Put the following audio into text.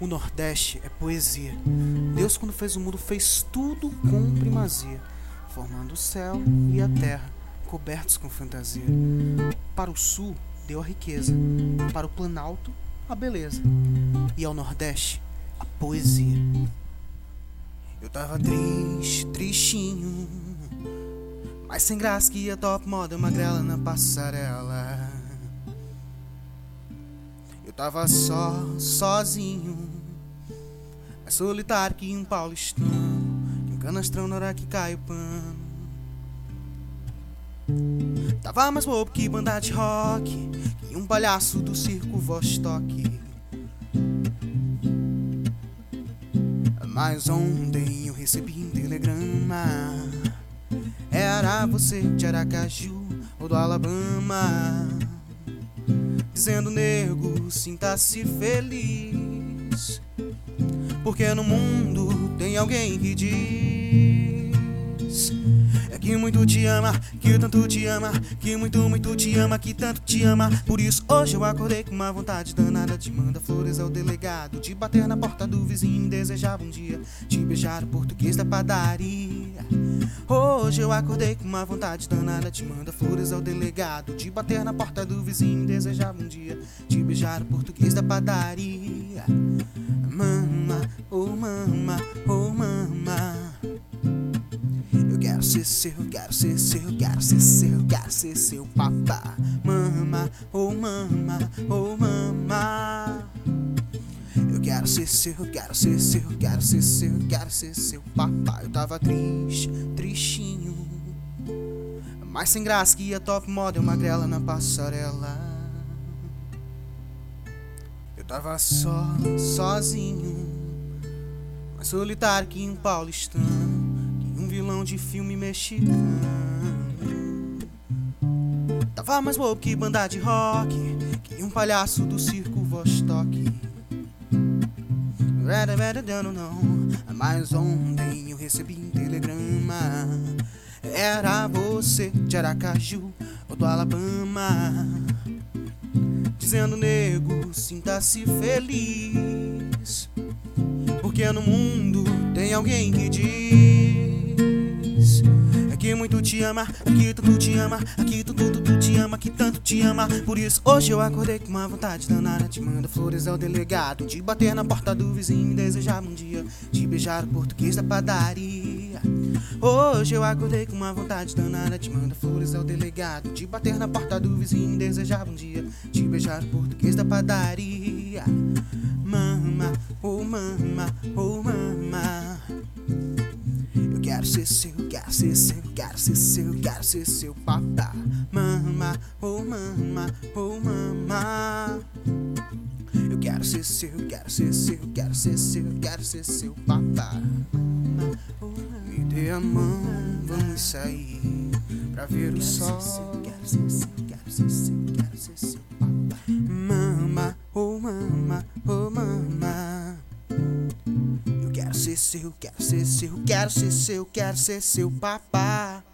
O Nordeste é poesia. Deus, quando fez o mundo, fez tudo com primazia, formando o céu e a terra, cobertos com fantasia. Para o Sul, deu a riqueza, para o Planalto, a beleza, e ao Nordeste, a poesia. Eu tava triste, tristinho, mas sem graça que ia top moda magrela na passarela. Tava só, sozinho, mais solitário que um paulistano, que um canastrão na hora que cai o pano. Tava mais bobo que banda de rock, que um palhaço do circo Vostok. Mas ontem eu recebi um telegrama. Era você de Aracaju ou do Alabama. Dizendo, nego, sinta-se feliz. Porque no mundo tem alguém que diz é que muito te ama, que tanto te ama, que muito, muito te ama, que tanto te ama. Por isso hoje eu acordei com uma vontade danada de mandar flores ao delegado, de bater na porta do vizinho desejar um dia, de beijar o português da padaria. Hoje eu acordei com uma vontade danada de mandar flores ao delegado, de bater na porta do vizinho e desejar um dia, de beijar o português da padaria. Mama, oh mama, oh mama. Eu quero ser seu, quero ser seu, quero ser seu, quero ser seu papá. Mama, oh mama, oh mama. Quero ser seu, quero ser seu, quero ser seu, quero ser seu papá. Eu tava triste, tristinho. Mas sem graça que ia top model magrela na passarela. Eu tava só, sozinho. Mais solitário que um paulistano um vilão de filme mexicano. Tava mais bobo que banda de rock, que um palhaço do circo Vostok. Mas ontem eu recebi um telegrama. Era você de Aracaju ou do Alabama. Dizendo, nego, sinta-se feliz. Porque no mundo tem alguém que diz que muito te ama, que tanto te ama, que tudo, tudo te ama, que tanto te ama. Por isso hoje eu acordei com uma vontade danada de mandar flores ao delegado, de bater na porta do vizinho e desejar um dia de beijar o português da padaria. Hoje eu acordei com uma vontade danada de mandar flores ao delegado, de bater na porta do vizinho e desejar um dia de beijar o português da padaria. Mama, oh mama, oh mama. Quero ser seu, quero ser seu, quero ser seu, quero ser seu papá. Mama, oh mama, oh mama. Eu quero ser seu, quero ser seu, quero ser seu, quero ser seu papá. Me dê a mão, vamos sair pra ver o sol. Quero ser seu, quero ser seu, quero ser seu papá. Mama, oh mama, oh mama. Ser seu, quero ser seu, quero ser seu, quero ser seu papá.